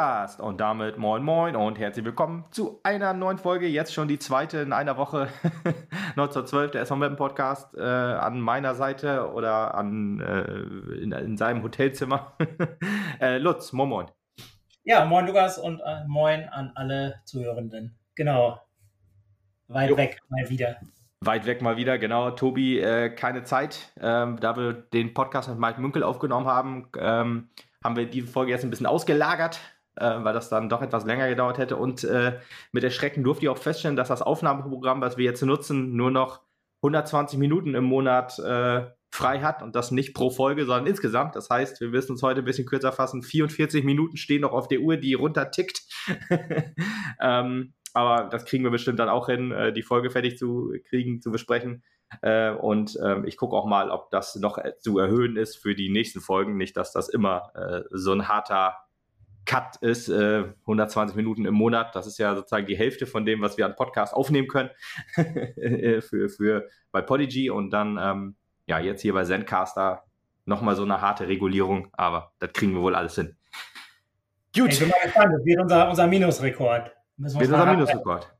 Podcast. Und damit moin moin und herzlich willkommen zu einer neuen Folge. Jetzt schon die zweite in einer Woche. 1912, der SV Podcast äh, an meiner Seite oder an, äh, in, in, seinem Hotelzimmer. äh, Lutz, moin moin. Ja, moin Lukas und äh, moin an alle Zuhörenden. Genau. Weit jo. weg mal wieder. Weit weg mal wieder, genau. Tobi, äh, keine Zeit. Ähm, da wir den Podcast mit Mike Münkel aufgenommen haben, ähm, haben wir diese Folge jetzt ein bisschen ausgelagert, äh, weil das dann doch etwas länger gedauert hätte. Und äh, mit Erschrecken durfte ich auch feststellen, dass das Aufnahmeprogramm, was wir jetzt nutzen, nur noch 120 Minuten im Monat äh, frei hat und das nicht pro Folge, sondern insgesamt. Das heißt, wir müssen uns heute ein bisschen kürzer fassen. 44 Minuten stehen noch auf der Uhr, die runtertickt. ähm, aber das kriegen wir bestimmt dann auch hin, äh, die Folge fertig zu kriegen, zu besprechen. Äh, und ähm, ich gucke auch mal, ob das noch zu erhöhen ist für die nächsten Folgen. Nicht, dass das immer äh, so ein harter Cut ist, äh, 120 Minuten im Monat. Das ist ja sozusagen die Hälfte von dem, was wir an Podcast aufnehmen können für, für bei Podigy. Und dann, ähm, ja, jetzt hier bei Zencaster nochmal so eine harte Regulierung. Aber das kriegen wir wohl alles hin. Gut. Ich bin mal gespannt. Das wird unser, unser Minusrekord. Wird unser Minusrekord.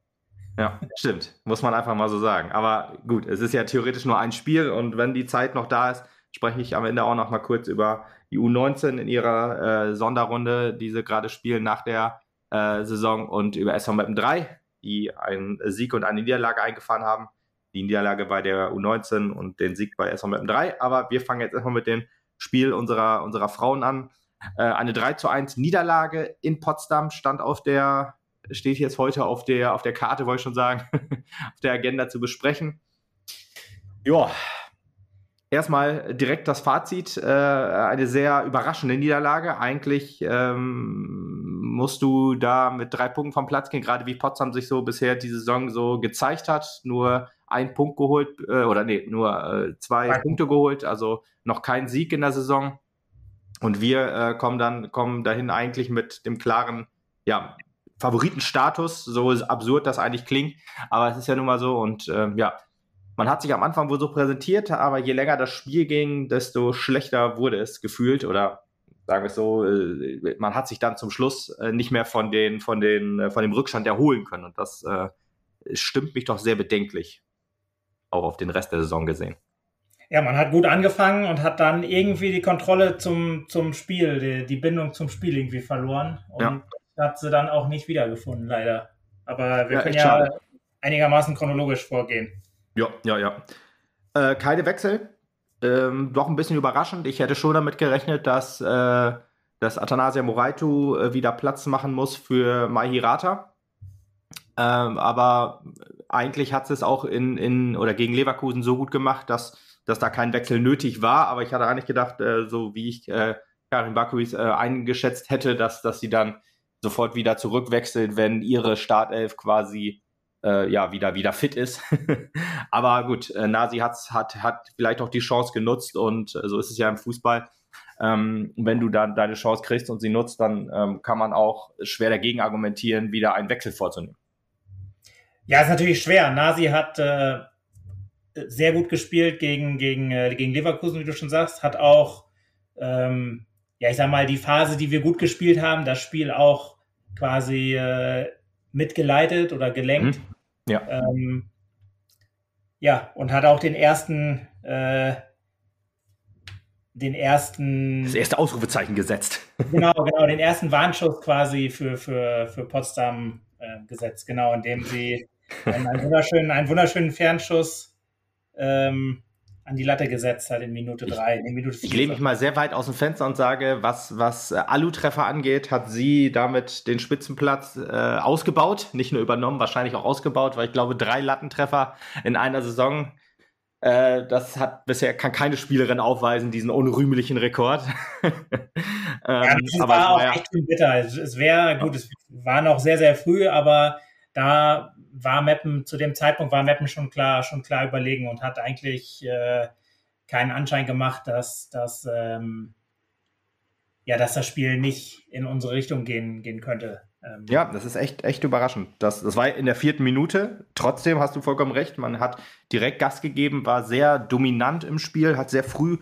Ja, stimmt. Muss man einfach mal so sagen. Aber gut, es ist ja theoretisch nur ein Spiel und wenn die Zeit noch da ist, spreche ich am Ende auch noch mal kurz über die U19 in ihrer äh, Sonderrunde, die sie gerade spielen nach der äh, Saison und über SV Mappen 3, die einen Sieg und eine Niederlage eingefahren haben. Die Niederlage bei der U19 und den Sieg bei SV Mappen 3. Aber wir fangen jetzt erstmal mit dem Spiel unserer, unserer Frauen an. Äh, eine 3 zu 1 Niederlage in Potsdam stand auf der steht jetzt heute auf der, auf der Karte, wollte ich schon sagen, auf der Agenda zu besprechen. Ja, erstmal direkt das Fazit. Äh, eine sehr überraschende Niederlage. Eigentlich ähm, musst du da mit drei Punkten vom Platz gehen, gerade wie Potsdam sich so bisher die Saison so gezeigt hat. Nur ein Punkt geholt, äh, oder nee, nur äh, zwei Nein. Punkte geholt, also noch kein Sieg in der Saison. Und wir äh, kommen dann, kommen dahin eigentlich mit dem klaren, ja, Favoritenstatus, so absurd das eigentlich klingt, aber es ist ja nun mal so und ähm, ja, man hat sich am Anfang wohl so präsentiert, aber je länger das Spiel ging, desto schlechter wurde es gefühlt oder sagen wir es so, äh, man hat sich dann zum Schluss äh, nicht mehr von den von den äh, von dem Rückstand erholen können und das äh, stimmt mich doch sehr bedenklich, auch auf den Rest der Saison gesehen. Ja, man hat gut angefangen und hat dann irgendwie die Kontrolle zum, zum Spiel, die, die Bindung zum Spiel irgendwie verloren. Und ja hat sie dann auch nicht wiedergefunden, leider. Aber wir ja, können ja schade. einigermaßen chronologisch vorgehen. Ja, ja, ja. Äh, keine Wechsel. Ähm, doch ein bisschen überraschend. Ich hätte schon damit gerechnet, dass, äh, dass Athanasia Moraitu äh, wieder Platz machen muss für Mahirata. Ähm, aber eigentlich hat es auch in, in oder gegen Leverkusen so gut gemacht, dass, dass da kein Wechsel nötig war. Aber ich hatte eigentlich gedacht, äh, so wie ich äh, Karin Bakuis äh, eingeschätzt hätte, dass, dass sie dann sofort wieder zurückwechselt, wenn ihre Startelf quasi äh, ja wieder wieder fit ist. Aber gut, äh, Nasi hat's, hat hat vielleicht auch die Chance genutzt und äh, so ist es ja im Fußball. Ähm, wenn du dann deine Chance kriegst und sie nutzt, dann ähm, kann man auch schwer dagegen argumentieren, wieder einen Wechsel vorzunehmen. Ja, ist natürlich schwer. Nasi hat äh, sehr gut gespielt gegen, gegen, äh, gegen Leverkusen, wie du schon sagst, hat auch ähm, ja, ich sag mal, die Phase, die wir gut gespielt haben, das Spiel auch quasi äh, mitgeleitet oder gelenkt. Mhm. Ja. Ähm, ja, und hat auch den ersten, äh, den ersten. Das erste Ausrufezeichen gesetzt. Genau, genau, den ersten Warnschuss quasi für, für, für Potsdam äh, gesetzt, genau, indem sie einen, einen, wunderschönen, einen wunderschönen Fernschuss ähm, an die Latte gesetzt hat in Minute 3, in Minute 4. Ich lehne mich mal sehr weit aus dem Fenster und sage, was, was äh, Alu-Treffer angeht, hat sie damit den Spitzenplatz äh, ausgebaut, nicht nur übernommen, wahrscheinlich auch ausgebaut, weil ich glaube, drei Lattentreffer in einer Saison, äh, das hat bisher kann keine Spielerin aufweisen, diesen unrühmlichen Rekord. ähm, ja, das war auch ja, echt bitter. Es wäre, gut, es war noch sehr, sehr früh, aber da war Meppen, zu dem Zeitpunkt war Meppen schon klar, schon klar überlegen und hat eigentlich äh, keinen Anschein gemacht, dass, dass, ähm, ja, dass das Spiel nicht in unsere Richtung gehen, gehen könnte. Ähm, ja, das ist echt, echt überraschend. Das, das war in der vierten Minute. Trotzdem hast du vollkommen recht. Man hat direkt Gas gegeben, war sehr dominant im Spiel, hat sehr früh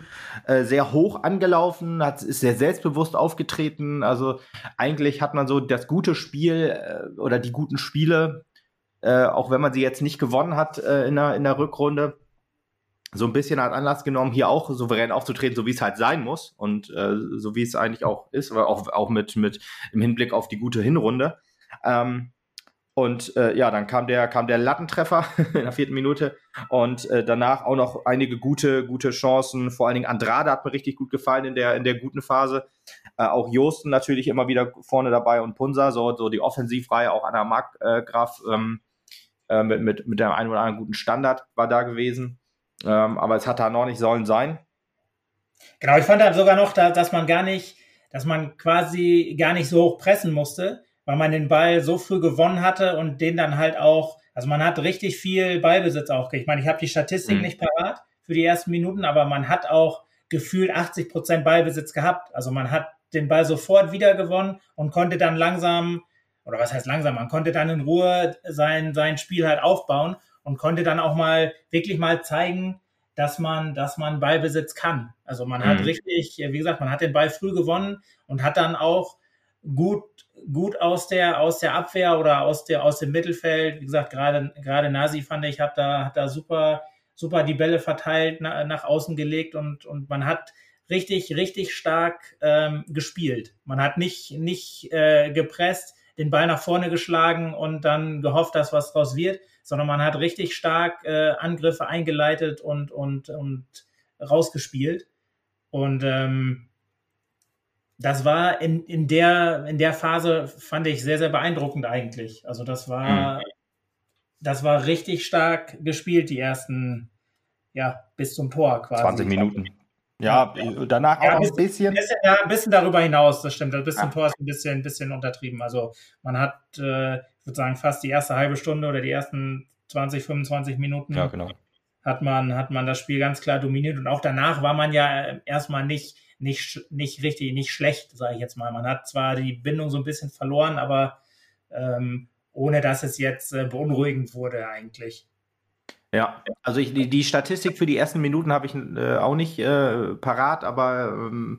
äh, sehr hoch angelaufen, hat, ist sehr selbstbewusst aufgetreten. Also eigentlich hat man so das gute Spiel äh, oder die guten Spiele, äh, auch wenn man sie jetzt nicht gewonnen hat äh, in, der, in der Rückrunde, so ein bisschen als Anlass genommen, hier auch souverän aufzutreten, so wie es halt sein muss und äh, so wie es eigentlich auch ist, aber auch, auch mit, mit im Hinblick auf die gute Hinrunde. Ähm, und äh, ja, dann kam der, kam der Lattentreffer in der vierten Minute und äh, danach auch noch einige gute, gute Chancen. Vor allen Dingen Andrade hat mir richtig gut gefallen in der, in der guten Phase. Äh, auch Josten natürlich immer wieder vorne dabei und Punsa, so, so die Offensivreihe, auch Anna Markgraf ähm, äh, mit, mit, mit dem einen oder anderen guten Standard war da gewesen. Ähm, aber es hat da noch nicht sollen sein. Genau, ich fand dann sogar noch, da, dass man gar nicht, dass man quasi gar nicht so hoch pressen musste, weil man den Ball so früh gewonnen hatte und den dann halt auch, also man hat richtig viel Ballbesitz auch. Ich meine, ich habe die Statistik mhm. nicht parat für die ersten Minuten, aber man hat auch gefühlt 80 Prozent Ballbesitz gehabt. Also man hat den Ball sofort wieder gewonnen und konnte dann langsam, oder was heißt langsam, man konnte dann in Ruhe sein, sein Spiel halt aufbauen und konnte dann auch mal wirklich mal zeigen, dass man, dass man Ballbesitz kann. Also man mhm. hat richtig, wie gesagt, man hat den Ball früh gewonnen und hat dann auch gut, gut aus der, aus der Abwehr oder aus der, aus dem Mittelfeld, wie gesagt, gerade, gerade Nasi fand ich, hat da, hat da super, super die Bälle verteilt, na, nach außen gelegt und, und man hat richtig, richtig stark ähm, gespielt. Man hat nicht, nicht äh, gepresst, den Ball nach vorne geschlagen und dann gehofft, dass was draus wird, sondern man hat richtig stark äh, Angriffe eingeleitet und, und, und rausgespielt. Und ähm, das war in, in, der, in der Phase, fand ich sehr, sehr beeindruckend eigentlich. Also das war, mhm. das war richtig stark gespielt, die ersten, ja, bis zum Tor quasi. 20 Minuten. Ja, danach ja, auch ein bisschen. Bisschen, ja, ein bisschen darüber hinaus, das stimmt. Bis zum ja. Tor ist ein bisschen, ein bisschen untertrieben. Also man hat, äh, ich würde sagen, fast die erste halbe Stunde oder die ersten 20, 25 Minuten ja, genau. hat, man, hat man das Spiel ganz klar dominiert. Und auch danach war man ja erstmal nicht, nicht, nicht richtig, nicht schlecht, sage ich jetzt mal. Man hat zwar die Bindung so ein bisschen verloren, aber ähm, ohne dass es jetzt äh, beunruhigend wurde eigentlich. Ja, also ich, die, die Statistik für die ersten Minuten habe ich äh, auch nicht äh, parat, aber ähm,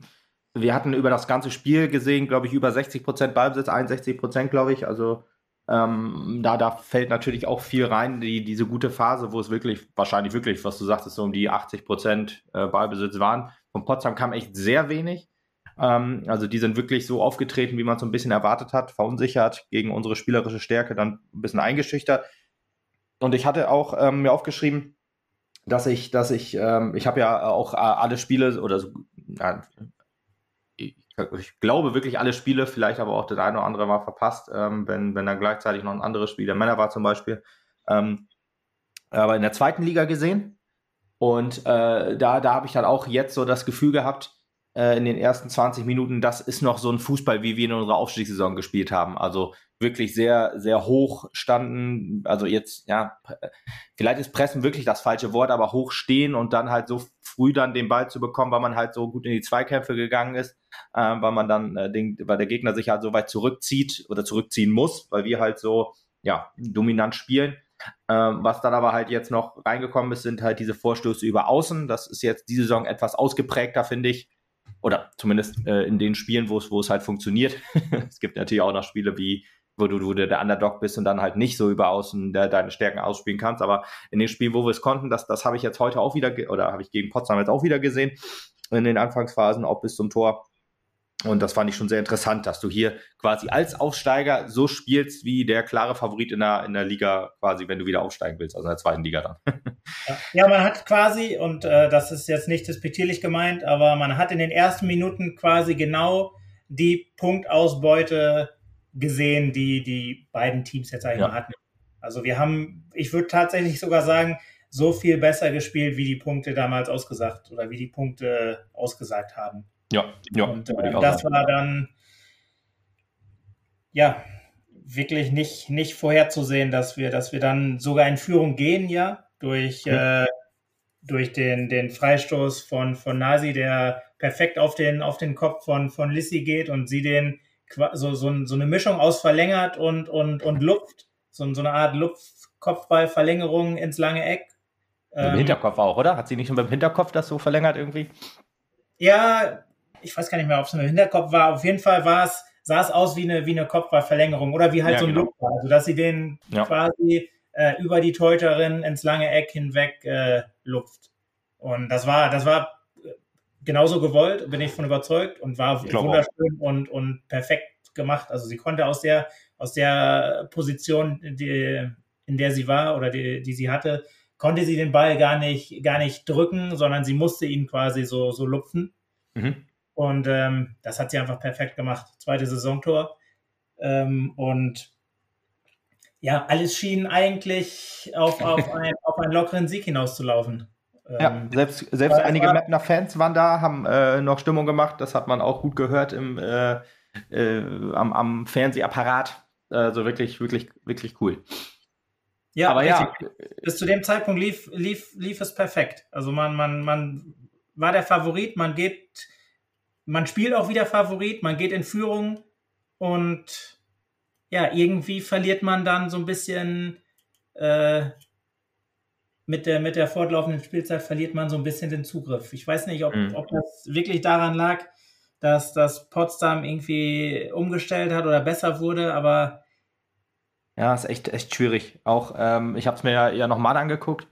wir hatten über das ganze Spiel gesehen, glaube ich, über 60 Prozent Ballbesitz, 61 Prozent, glaube ich. Also ähm, da, da fällt natürlich auch viel rein, die, diese gute Phase, wo es wirklich, wahrscheinlich wirklich, was du sagtest, so um die 80 Prozent äh, Ballbesitz waren. Von Potsdam kam echt sehr wenig. Ähm, also die sind wirklich so aufgetreten, wie man es so ein bisschen erwartet hat, verunsichert, gegen unsere spielerische Stärke dann ein bisschen eingeschüchtert. Und ich hatte auch ähm, mir aufgeschrieben, dass ich, dass ich, ähm, ich habe ja auch äh, alle Spiele oder so, ja, ich, ich, glaube wirklich alle Spiele, vielleicht aber auch das eine oder andere mal verpasst, ähm, wenn, wenn dann gleichzeitig noch ein anderes Spiel der Männer war zum Beispiel. Ähm, aber in der zweiten Liga gesehen. Und äh, da, da habe ich dann auch jetzt so das Gefühl gehabt, äh, in den ersten 20 Minuten, das ist noch so ein Fußball, wie wir in unserer Aufstiegssaison gespielt haben. Also wirklich sehr, sehr hoch standen. Also jetzt, ja, vielleicht ist Pressen wirklich das falsche Wort, aber hoch stehen und dann halt so früh dann den Ball zu bekommen, weil man halt so gut in die Zweikämpfe gegangen ist, äh, weil man dann äh, den, weil der Gegner sich halt so weit zurückzieht oder zurückziehen muss, weil wir halt so, ja, dominant spielen. Ähm, was dann aber halt jetzt noch reingekommen ist, sind halt diese Vorstöße über Außen. Das ist jetzt diese Saison etwas ausgeprägter, finde ich. Oder zumindest äh, in den Spielen, wo es, wo es halt funktioniert. es gibt natürlich auch noch Spiele wie wo du, wo du der Underdog bist und dann halt nicht so über außen der, deine Stärken ausspielen kannst. Aber in den Spielen, wo wir es konnten, das, das habe ich jetzt heute auch wieder, oder habe ich gegen Potsdam jetzt auch wieder gesehen, in den Anfangsphasen, auch bis zum Tor. Und das fand ich schon sehr interessant, dass du hier quasi als Aufsteiger so spielst wie der klare Favorit in der, in der Liga, quasi, wenn du wieder aufsteigen willst, also in der zweiten Liga dann. ja, man hat quasi, und äh, das ist jetzt nicht despektierlich gemeint, aber man hat in den ersten Minuten quasi genau die Punktausbeute gesehen, die die beiden Teams jetzt eigentlich ja. hatten. Also wir haben, ich würde tatsächlich sogar sagen, so viel besser gespielt, wie die Punkte damals ausgesagt oder wie die Punkte ausgesagt haben. Ja, ja. Und äh, das war dann ja wirklich nicht, nicht vorherzusehen, dass wir, dass wir dann sogar in Führung gehen, ja, durch, ja. Äh, durch den, den Freistoß von, von Nasi, der perfekt auf den, auf den Kopf von, von Lissi geht und sie den so, so, so eine Mischung aus verlängert und, und, und Luft, so, so eine Art Luftkopfballverlängerung ins lange Eck. Dem ähm, Hinterkopf auch, oder? Hat sie nicht schon beim Hinterkopf das so verlängert irgendwie? Ja, ich weiß gar nicht mehr, ob es dem Hinterkopf war. Auf jeden Fall war es, sah es aus wie eine, wie eine Kopfballverlängerung oder wie halt ja, so ein genau. Luftball. Also, dass sie den ja. quasi äh, über die Teuterin ins lange Eck hinweg äh, lupft. Und das war, das war genauso gewollt, bin ich von überzeugt und war wunderschön und, und perfekt gemacht. Also sie konnte aus der, aus der Position, die, in der sie war oder die, die sie hatte, konnte sie den Ball gar nicht, gar nicht drücken, sondern sie musste ihn quasi so, so lupfen. Mhm. Und ähm, das hat sie einfach perfekt gemacht. Zweite Saisontor. Ähm, und ja, alles schien eigentlich auf, auf, ein, auf einen lockeren Sieg hinauszulaufen. Ja, ähm, selbst, selbst einige Mapner Fans waren da, haben äh, noch Stimmung gemacht. Das hat man auch gut gehört im, äh, äh, am, am Fernsehapparat. Also wirklich, wirklich, wirklich cool. Ja, aber ja. Bis zu dem Zeitpunkt lief, lief, lief es perfekt. Also man, man, man war der Favorit, man geht, man spielt auch wieder Favorit, man geht in Führung und ja, irgendwie verliert man dann so ein bisschen äh, mit der, mit der fortlaufenden Spielzeit verliert man so ein bisschen den Zugriff. Ich weiß nicht, ob, mhm. ob das wirklich daran lag, dass das Potsdam irgendwie umgestellt hat oder besser wurde, aber ja, ist echt, echt schwierig. Auch ähm, ich habe es mir ja, ja nochmal angeguckt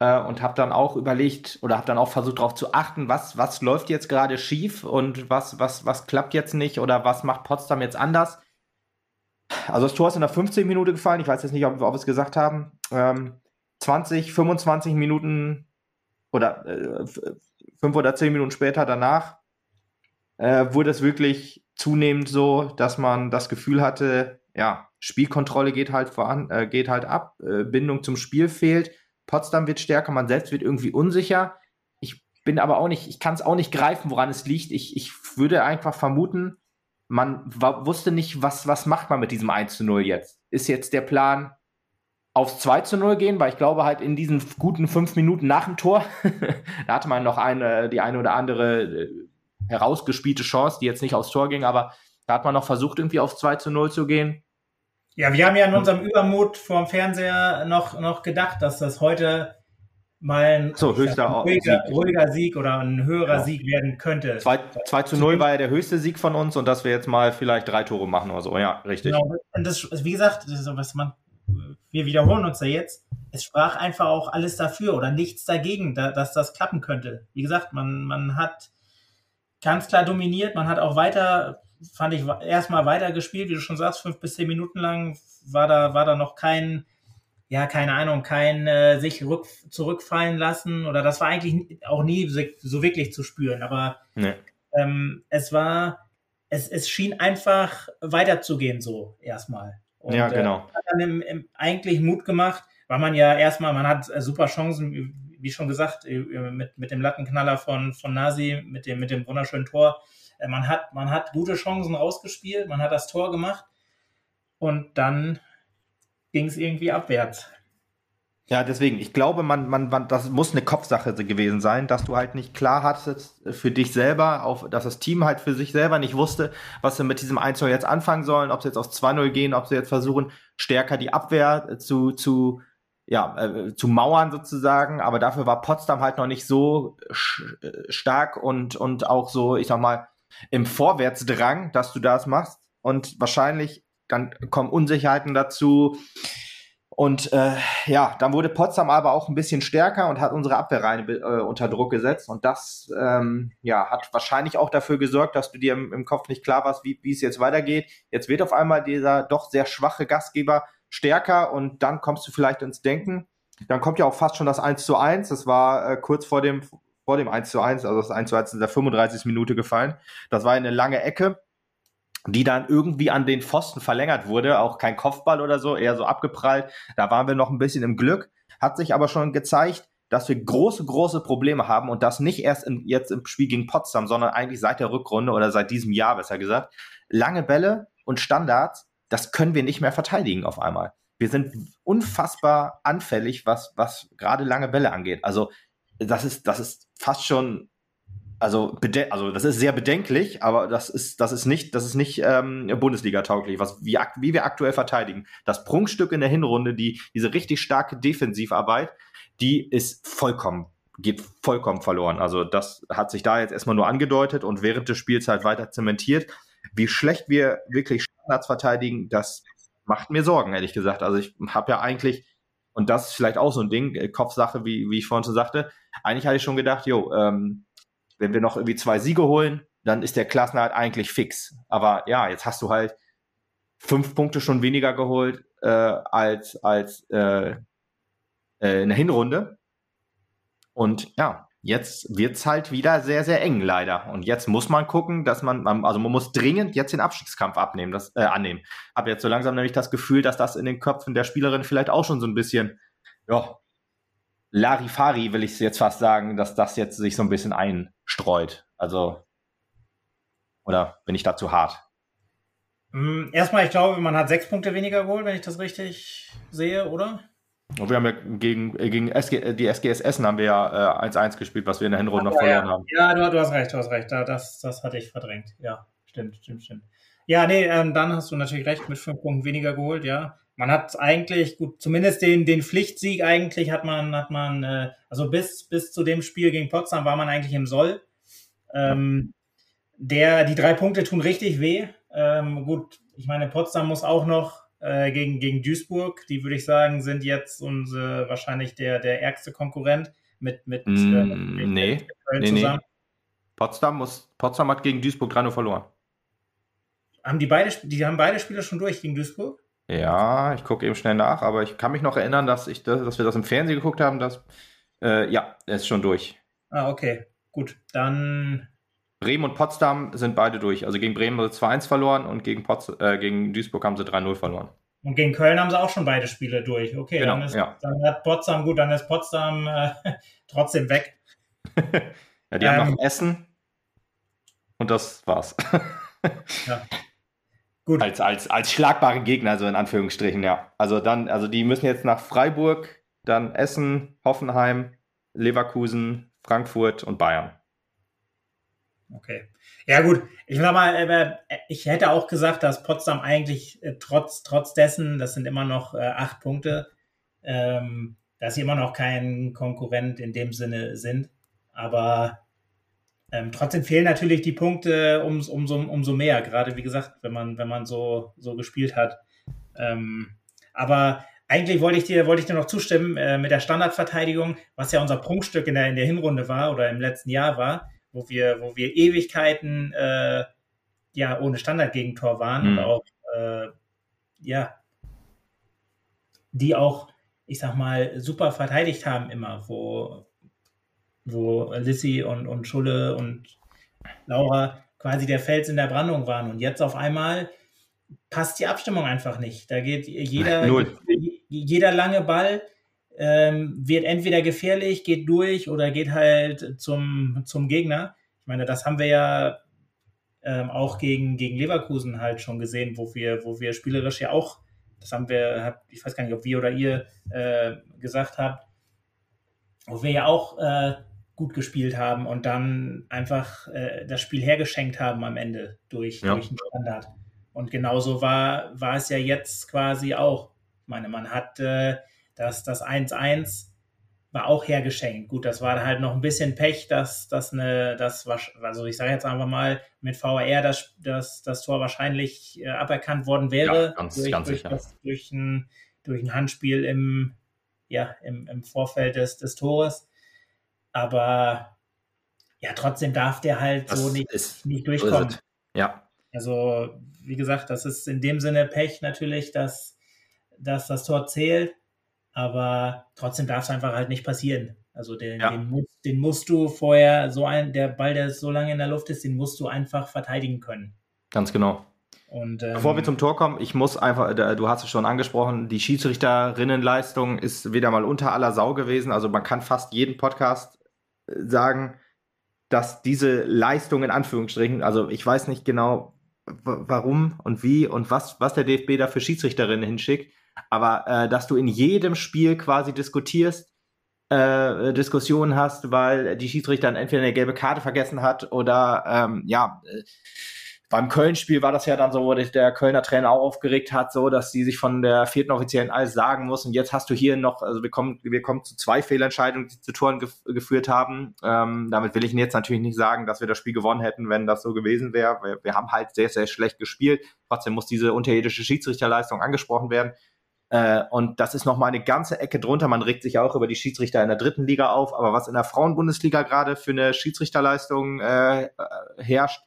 und habe dann auch überlegt oder habe dann auch versucht darauf zu achten, was, was läuft jetzt gerade schief und was, was, was klappt jetzt nicht oder was macht Potsdam jetzt anders. Also das Tor ist in der 15 Minute gefallen. Ich weiß jetzt nicht, ob, ob wir es gesagt haben. Ähm, 20, 25 Minuten oder äh, fünf oder zehn Minuten später danach äh, wurde es wirklich zunehmend so, dass man das Gefühl hatte, ja, Spielkontrolle geht halt voran, äh, geht halt ab, äh, Bindung zum Spiel fehlt, Potsdam wird stärker, man selbst wird irgendwie unsicher. Ich bin aber auch nicht, ich kann es auch nicht greifen, woran es liegt. Ich, ich würde einfach vermuten, man wusste nicht, was, was macht man mit diesem 1 zu 0 jetzt. Ist jetzt der Plan, aufs 2 zu 0 gehen, weil ich glaube halt in diesen guten fünf Minuten nach dem Tor, da hatte man noch eine, die eine oder andere äh, herausgespielte Chance, die jetzt nicht aufs Tor ging, aber da hat man noch versucht, irgendwie aufs 2 zu 0 zu gehen. Ja, wir haben ja in unserem Übermut vorm Fernseher noch, noch gedacht, dass das heute mal ein, so, höchster ruhiger, Sieg. ruhiger, Sieg. oder ein höherer ja. Sieg werden könnte. 2, 2 zu 0 war ja der höchste Sieg von uns und dass wir jetzt mal vielleicht drei Tore machen oder so. Ja, richtig. Genau. Und das, wie gesagt, das ist, was man wir wiederholen uns ja jetzt, es sprach einfach auch alles dafür oder nichts dagegen, da, dass das klappen könnte. Wie gesagt, man, man hat ganz klar dominiert, man hat auch weiter, fand ich, erstmal weiter gespielt, wie du schon sagst, fünf bis zehn Minuten lang war da, war da noch kein, ja, keine Ahnung, kein äh, sich rück, zurückfallen lassen oder das war eigentlich auch nie so, so wirklich zu spüren, aber nee. ähm, es war, es, es schien einfach weiterzugehen so erstmal. Und, ja, genau. Äh, hat dann im, im, eigentlich Mut gemacht, weil man ja erstmal, man hat äh, super Chancen, wie schon gesagt, äh, mit, mit dem Lattenknaller von, von Nasi, mit dem, mit dem wunderschönen Tor. Äh, man hat, man hat gute Chancen rausgespielt, man hat das Tor gemacht und dann ging es irgendwie abwärts. Ja, deswegen, ich glaube, man, man, man, das muss eine Kopfsache gewesen sein, dass du halt nicht klar hattest für dich selber, auf, dass das Team halt für sich selber nicht wusste, was sie mit diesem 1 jetzt anfangen sollen, ob sie jetzt auf 2-0 gehen, ob sie jetzt versuchen, stärker die Abwehr zu, zu, ja, äh, zu mauern sozusagen. Aber dafür war Potsdam halt noch nicht so stark und, und auch so, ich sag mal, im Vorwärtsdrang, dass du das machst. Und wahrscheinlich dann kommen Unsicherheiten dazu und äh, ja, dann wurde Potsdam aber auch ein bisschen stärker und hat unsere Abwehrreihe äh, unter Druck gesetzt. Und das ähm, ja, hat wahrscheinlich auch dafür gesorgt, dass du dir im, im Kopf nicht klar warst, wie, es jetzt weitergeht. Jetzt wird auf einmal dieser doch sehr schwache Gastgeber stärker und dann kommst du vielleicht ins Denken. Dann kommt ja auch fast schon das 1 zu 1. Das war äh, kurz vor dem, vor dem 1 zu 1, also das 1 zu 1 ist in der 35. Minute gefallen. Das war eine lange Ecke die dann irgendwie an den Pfosten verlängert wurde, auch kein Kopfball oder so, eher so abgeprallt. Da waren wir noch ein bisschen im Glück, hat sich aber schon gezeigt, dass wir große, große Probleme haben und das nicht erst in, jetzt im Spiel gegen Potsdam, sondern eigentlich seit der Rückrunde oder seit diesem Jahr besser gesagt. Lange Bälle und Standards, das können wir nicht mehr verteidigen auf einmal. Wir sind unfassbar anfällig, was, was gerade lange Bälle angeht. Also, das ist, das ist fast schon also, also das ist sehr bedenklich, aber das ist, das ist nicht, das ist nicht ähm, Bundesliga-tauglich, was wie, wie wir aktuell verteidigen. Das Prunkstück in der Hinrunde, die, diese richtig starke Defensivarbeit, die ist vollkommen, geht vollkommen verloren. Also das hat sich da jetzt erstmal nur angedeutet und während des Spiels halt weiter zementiert. Wie schlecht wir wirklich Standards verteidigen, das macht mir Sorgen, ehrlich gesagt. Also ich habe ja eigentlich, und das ist vielleicht auch so ein Ding, äh, Kopfsache, wie, wie ich vorhin schon sagte, eigentlich hatte ich schon gedacht, jo, ähm, wenn wir noch irgendwie zwei Siege holen, dann ist der Klassenhalt eigentlich fix. Aber ja, jetzt hast du halt fünf Punkte schon weniger geholt äh, als, als äh, äh, in der Hinrunde. Und ja, jetzt wird's halt wieder sehr, sehr eng, leider. Und jetzt muss man gucken, dass man, also man muss dringend jetzt den Abstiegskampf abnehmen, das, äh, annehmen. Hab jetzt so langsam nämlich das Gefühl, dass das in den Köpfen der Spielerin vielleicht auch schon so ein bisschen, ja, Larifari will ich jetzt fast sagen, dass das jetzt sich so ein bisschen einstreut. Also, oder bin ich da zu hart? Mm, erstmal, ich glaube, man hat sechs Punkte weniger geholt, wenn ich das richtig sehe, oder? Und wir haben ja gegen, äh, gegen SG, äh, die SGS Essen haben wir ja 1-1 äh, gespielt, was wir in der Hinrunde noch verloren ja. haben. Ja, du, du, hast recht, du hast recht. Das, das hatte ich verdrängt. Ja, stimmt, stimmt, stimmt. Ja, nee, ähm, dann hast du natürlich recht, mit fünf Punkten weniger geholt, ja man hat eigentlich, gut, zumindest den, den Pflichtsieg eigentlich hat man, hat man, äh, also bis, bis zu dem Spiel gegen Potsdam war man eigentlich im Soll. Ähm, der, die drei Punkte tun richtig weh. Ähm, gut, ich meine, Potsdam muss auch noch äh, gegen, gegen Duisburg, die würde ich sagen, sind jetzt unsere, wahrscheinlich der, der ärgste Konkurrent mit, mit, mm, äh, mit nee, Köln nee. Nee. Potsdam, muss, Potsdam hat gegen Duisburg 3-0 verloren. Haben die beide, die haben beide Spiele schon durch gegen Duisburg? Ja, ich gucke eben schnell nach, aber ich kann mich noch erinnern, dass, ich das, dass wir das im Fernsehen geguckt haben. Dass, äh, ja, er ist schon durch. Ah, okay. Gut, dann. Bremen und Potsdam sind beide durch. Also gegen Bremen haben sie 2-1 verloren und gegen, Potz, äh, gegen Duisburg haben sie 3-0 verloren. Und gegen Köln haben sie auch schon beide Spiele durch. Okay, genau, dann, ist, ja. dann hat Potsdam, gut, dann ist Potsdam äh, trotzdem weg. ja, die ähm, haben noch Essen und das war's. ja. Gut. Als, als, als schlagbare Gegner, so in Anführungsstrichen, ja. Also dann, also die müssen jetzt nach Freiburg, dann Essen, Hoffenheim, Leverkusen, Frankfurt und Bayern. Okay. Ja, gut. Ich sag mal, äh, ich hätte auch gesagt, dass Potsdam eigentlich äh, trotz, trotz dessen, das sind immer noch äh, acht Punkte, ähm, dass sie immer noch kein Konkurrent in dem Sinne sind. Aber ähm, trotzdem fehlen natürlich die Punkte um, umso, umso mehr, gerade wie gesagt, wenn man, wenn man so, so gespielt hat. Ähm, aber eigentlich wollte ich dir, wollte ich dir noch zustimmen äh, mit der Standardverteidigung, was ja unser Prunkstück in der, in der Hinrunde war oder im letzten Jahr war, wo wir, wo wir Ewigkeiten äh, ja ohne Standardgegentor waren mhm. und auch äh, ja die auch, ich sag mal, super verteidigt haben immer, wo, wo Lissy und, und Schulle und Laura quasi der Fels in der Brandung waren. Und jetzt auf einmal passt die Abstimmung einfach nicht. Da geht jeder, jeder lange Ball ähm, wird entweder gefährlich, geht durch oder geht halt zum, zum Gegner. Ich meine, das haben wir ja ähm, auch gegen, gegen Leverkusen halt schon gesehen, wo wir, wo wir spielerisch ja auch, das haben wir, ich weiß gar nicht, ob wir oder ihr äh, gesagt habt, wo wir ja auch äh, gut gespielt haben und dann einfach äh, das Spiel hergeschenkt haben am Ende durch, ja. durch einen Standard. Und genauso war, war es ja jetzt quasi auch. Ich meine, man hat äh, das, das 1-1 war auch hergeschenkt. Gut, das war halt noch ein bisschen Pech, dass das eine, das war, also ich sage jetzt einfach mal, mit VAR das, das, das Tor wahrscheinlich äh, aberkannt worden wäre. Ja, ganz, durch, ganz durch, sicher. Das, durch, ein, durch ein Handspiel im, ja, im, im Vorfeld des, des Tores. Aber ja, trotzdem darf der halt das so nicht, ist, nicht durchkommen. ja. Also, wie gesagt, das ist in dem Sinne Pech natürlich, dass, dass das Tor zählt, aber trotzdem darf es einfach halt nicht passieren. Also den, ja. den, den, musst du vorher, so ein, der Ball, der so lange in der Luft ist, den musst du einfach verteidigen können. Ganz genau. Und, ähm, Bevor wir zum Tor kommen, ich muss einfach, du hast es schon angesprochen, die Schiedsrichterinnenleistung ist wieder mal unter aller Sau gewesen. Also man kann fast jeden Podcast sagen, dass diese Leistung in Anführungsstrichen, also ich weiß nicht genau, warum und wie und was, was der DFB da für Schiedsrichterinnen hinschickt, aber äh, dass du in jedem Spiel quasi diskutierst, äh, Diskussionen hast, weil die Schiedsrichterin entweder eine gelbe Karte vergessen hat oder ähm, ja, äh, beim Köln-Spiel war das ja dann so, wo der Kölner Trainer auch aufgeregt hat, so, dass sie sich von der vierten Offiziellen alles sagen muss. Und jetzt hast du hier noch, also wir kommen, wir kommen zu zwei Fehlentscheidungen, die zu Toren gef geführt haben. Ähm, damit will ich jetzt natürlich nicht sagen, dass wir das Spiel gewonnen hätten, wenn das so gewesen wäre. Wir, wir haben halt sehr, sehr schlecht gespielt. Trotzdem muss diese unterirdische Schiedsrichterleistung angesprochen werden. Äh, und das ist noch mal eine ganze Ecke drunter. Man regt sich auch über die Schiedsrichter in der dritten Liga auf. Aber was in der Frauenbundesliga gerade für eine Schiedsrichterleistung äh, äh herrscht,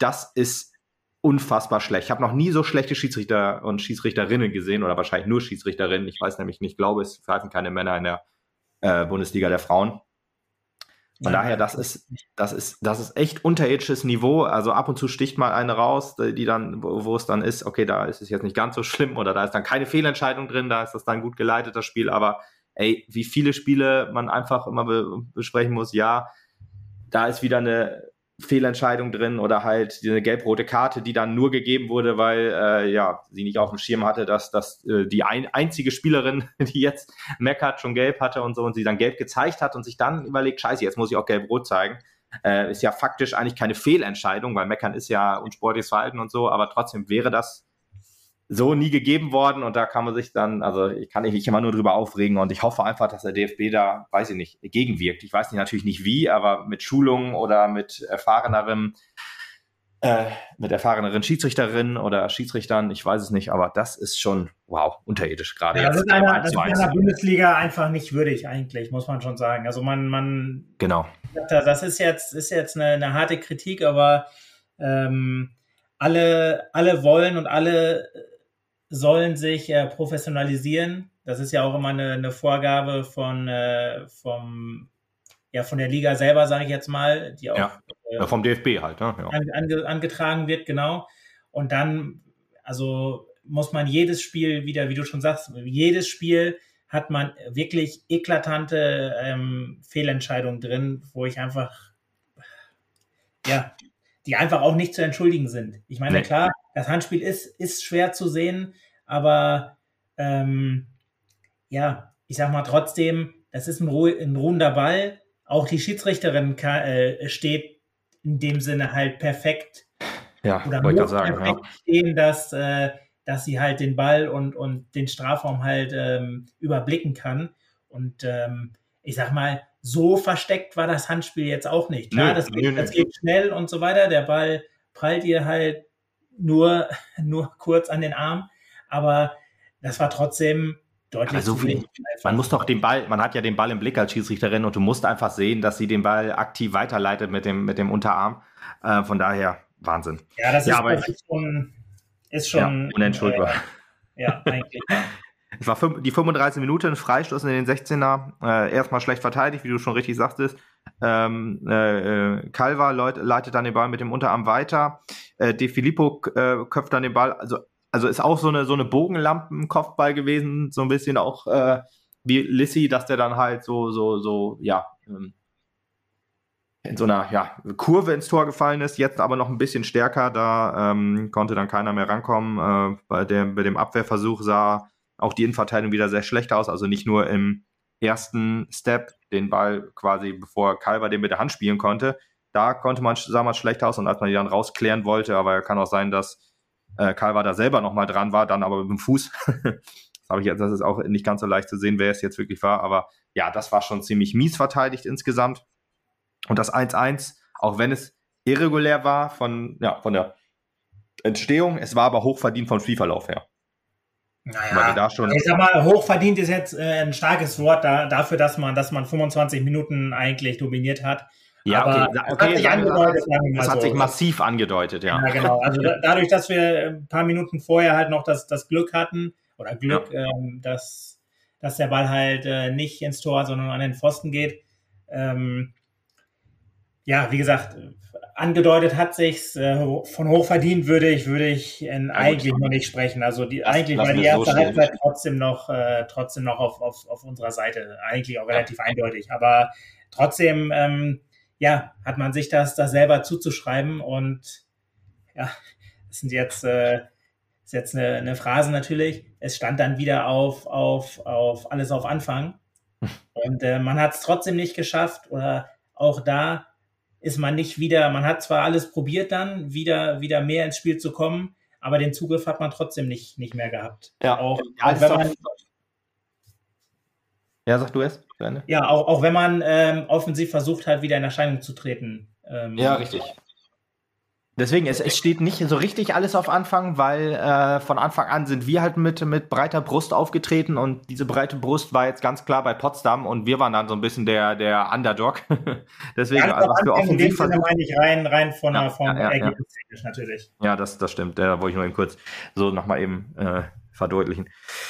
das ist unfassbar schlecht. Ich habe noch nie so schlechte Schiedsrichter und Schiedsrichterinnen gesehen oder wahrscheinlich nur Schiedsrichterinnen. Ich weiß nämlich nicht, glaube es pfeifen keine Männer in der äh, Bundesliga der Frauen. Von ja, daher, das ist, das ist, das ist echt unterirdisches Niveau. Also ab und zu sticht mal eine raus, die dann, wo, wo es dann ist, okay, da ist es jetzt nicht ganz so schlimm oder da ist dann keine Fehlentscheidung drin, da ist das dann gut geleitet, das Spiel. Aber ey, wie viele Spiele man einfach immer be besprechen muss, ja, da ist wieder eine Fehlentscheidung drin oder halt diese gelb-rote Karte, die dann nur gegeben wurde, weil äh, ja sie nicht auf dem Schirm hatte, dass, dass äh, die ein, einzige Spielerin, die jetzt meckert, schon gelb hatte und so und sie dann gelb gezeigt hat und sich dann überlegt, scheiße, jetzt muss ich auch gelb-rot zeigen. Äh, ist ja faktisch eigentlich keine Fehlentscheidung, weil meckern ist ja unsportliches Verhalten und so, aber trotzdem wäre das so nie gegeben worden und da kann man sich dann, also ich kann mich immer nur drüber aufregen und ich hoffe einfach, dass der DFB da, weiß ich nicht, gegenwirkt. Ich weiß nicht, natürlich nicht wie, aber mit Schulungen oder mit erfahreneren, äh, mit erfahreneren Schiedsrichterinnen oder Schiedsrichtern, ich weiß es nicht, aber das ist schon, wow, unterirdisch gerade. Ja, das ist einer, das ist einer Bundesliga einfach nicht würdig eigentlich, muss man schon sagen. Also man, man, genau. Das ist jetzt, ist jetzt eine, eine harte Kritik, aber ähm, alle, alle wollen und alle sollen sich äh, professionalisieren. Das ist ja auch immer eine, eine Vorgabe von, äh, vom, ja, von der Liga selber, sage ich jetzt mal, die auch ja, äh, vom DFB halt, ne? ja. ange, angetragen wird, genau. Und dann, also muss man jedes Spiel wieder, wie du schon sagst, jedes Spiel hat man wirklich eklatante ähm, Fehlentscheidungen drin, wo ich einfach, ja, die einfach auch nicht zu entschuldigen sind. Ich meine, nee. klar, das Handspiel ist, ist schwer zu sehen, aber ähm, ja, ich sag mal trotzdem, das ist ein, Ruh ein ruhender Ball. Auch die Schiedsrichterin kann, äh, steht in dem Sinne halt perfekt. Ja, oder wollte ich sagen, perfekt ja. stehen, dass, äh, dass sie halt den Ball und, und den Strafraum halt ähm, überblicken kann. Und ähm, ich sag mal, so versteckt war das Handspiel jetzt auch nicht. Klar, nö, das, geht, nö, das geht schnell und so weiter. Der Ball prallt ihr halt nur, nur kurz an den Arm. Aber das war trotzdem deutlich also zu wenig. Man muss doch den Ball, man hat ja den Ball im Blick als Schiedsrichterin und du musst einfach sehen, dass sie den Ball aktiv weiterleitet mit dem, mit dem Unterarm. Äh, von daher Wahnsinn. Ja, das ist, ja, das ist schon, ist schon ja, unentschuldbar. Äh, ja, eigentlich. Es war die 35 Minuten, Freistoß in den 16er, äh, erstmal schlecht verteidigt, wie du schon richtig sagtest. Ähm, äh, äh Calva leitet dann den Ball mit dem Unterarm weiter. Äh, De Filippo äh, köpft dann den Ball. Also, also ist auch so eine, so eine Bogenlampen-Kopfball gewesen, so ein bisschen auch äh, wie Lissy, dass der dann halt so, so, so, ja, ähm, in so einer ja, Kurve ins Tor gefallen ist, jetzt aber noch ein bisschen stärker, da ähm, konnte dann keiner mehr rankommen. Äh, bei, dem, bei dem Abwehrversuch sah auch die Innenverteidigung wieder sehr schlecht aus. Also nicht nur im ersten Step den Ball quasi, bevor Kalber den mit der Hand spielen konnte. Da konnte man, sah man schlecht aus und als man die dann rausklären wollte, aber kann auch sein, dass äh, Kalber da selber nochmal dran war, dann aber mit dem Fuß. das habe ich das ist auch nicht ganz so leicht zu sehen, wer es jetzt wirklich war, aber ja, das war schon ziemlich mies verteidigt insgesamt. Und das 1-1, auch wenn es irregulär war von, ja, von der Entstehung, es war aber hochverdient vom Spielverlauf her. Naja, ich sag mal, hochverdient ist jetzt äh, ein starkes Wort da, dafür, dass man, dass man 25 Minuten eigentlich dominiert hat. Ja, Aber okay, okay, hat sich angedeutet, das hat so. sich massiv angedeutet, ja. Ja, genau. Also da, dadurch, dass wir ein paar Minuten vorher halt noch das, das Glück hatten, oder Glück, ja. ähm, dass, dass der Ball halt äh, nicht ins Tor, sondern an den Pfosten geht. Ähm, ja, wie gesagt, angedeutet hat sich's äh, von hochverdient würde ich würde ich in, ja, eigentlich noch nicht sprechen. Also die lass, eigentlich war die erste so Halbzeit trotzdem noch äh, trotzdem noch auf, auf, auf unserer Seite eigentlich auch relativ ja. eindeutig. Aber trotzdem ähm, ja hat man sich das das selber zuzuschreiben und ja das sind jetzt äh, ist jetzt eine, eine Phrase natürlich. Es stand dann wieder auf auf auf alles auf Anfang Und äh, man hat es trotzdem nicht geschafft oder auch da ist man nicht wieder, man hat zwar alles probiert dann, wieder, wieder mehr ins Spiel zu kommen, aber den Zugriff hat man trotzdem nicht, nicht mehr gehabt. Ja, auch, ja, auch wenn man, ja sag du es. Ja, auch, auch wenn man ähm, offensiv versucht hat, wieder in Erscheinung zu treten. Ähm, ja, richtig. Deswegen, es, es steht nicht so richtig alles auf Anfang, weil äh, von Anfang an sind wir halt mit, mit breiter Brust aufgetreten und diese breite Brust war jetzt ganz klar bei Potsdam und wir waren dann so ein bisschen der, der Underdog. Deswegen, ja, also was wir offensiv versuchen. meine ich rein, rein von, ja, von ja, ja, natürlich. Ja, das, das stimmt. Da wollte ich nur eben kurz so nochmal eben äh, verdeutlichen.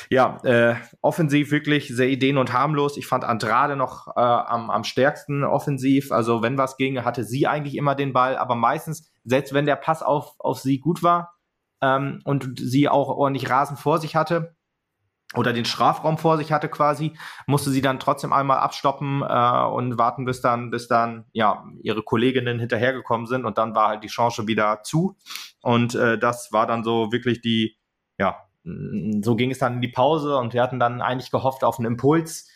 Ja, äh, offensiv wirklich sehr ideen- und harmlos. Ich fand Andrade noch äh, am, am stärksten offensiv. Also wenn was ging, hatte sie eigentlich immer den Ball, aber meistens, selbst wenn der Pass auf, auf sie gut war ähm, und sie auch ordentlich Rasen vor sich hatte, oder den Strafraum vor sich hatte quasi, musste sie dann trotzdem einmal abstoppen äh, und warten, bis dann, bis dann ja ihre Kolleginnen hinterhergekommen sind und dann war halt die Chance wieder zu. Und äh, das war dann so wirklich die ja so ging es dann in die Pause und wir hatten dann eigentlich gehofft auf einen Impuls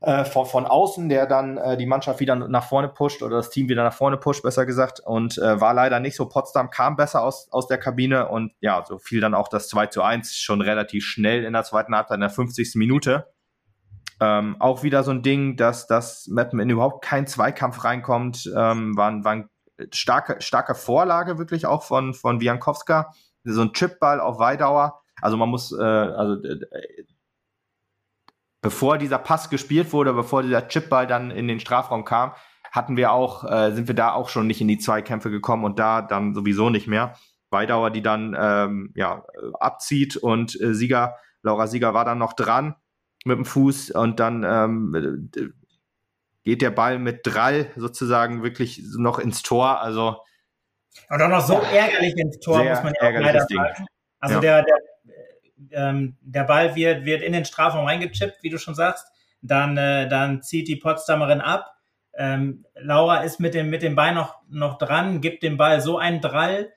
äh, von, von außen, der dann äh, die Mannschaft wieder nach vorne pusht oder das Team wieder nach vorne pusht, besser gesagt. Und äh, war leider nicht so. Potsdam kam besser aus, aus der Kabine und ja, so fiel dann auch das 2 zu 1 schon relativ schnell in der zweiten Halbzeit, in der 50. Minute. Ähm, auch wieder so ein Ding, dass das Mappen in überhaupt keinen Zweikampf reinkommt, ähm, war, war ein starke, starke Vorlage wirklich auch von, von Wiankowska. So ein Chipball auf Weidauer also man muss, äh, also bevor dieser Pass gespielt wurde, bevor dieser Chipball dann in den Strafraum kam, hatten wir auch, äh, sind wir da auch schon nicht in die Zweikämpfe gekommen und da dann sowieso nicht mehr. Weidauer, die dann ähm, ja, abzieht und äh, Sieger, Laura Sieger war dann noch dran mit dem Fuß und dann ähm, geht der Ball mit Drall sozusagen wirklich noch ins Tor. Also und auch noch so ärgerlich ins Tor, muss man ja auch leider sagen. Also ja. der, der ähm, der Ball wird, wird in den Strafraum reingechippt, wie du schon sagst. Dann, äh, dann zieht die Potsdamerin ab. Ähm, Laura ist mit dem, mit dem Bein noch, noch dran, gibt dem Ball so einen Drall,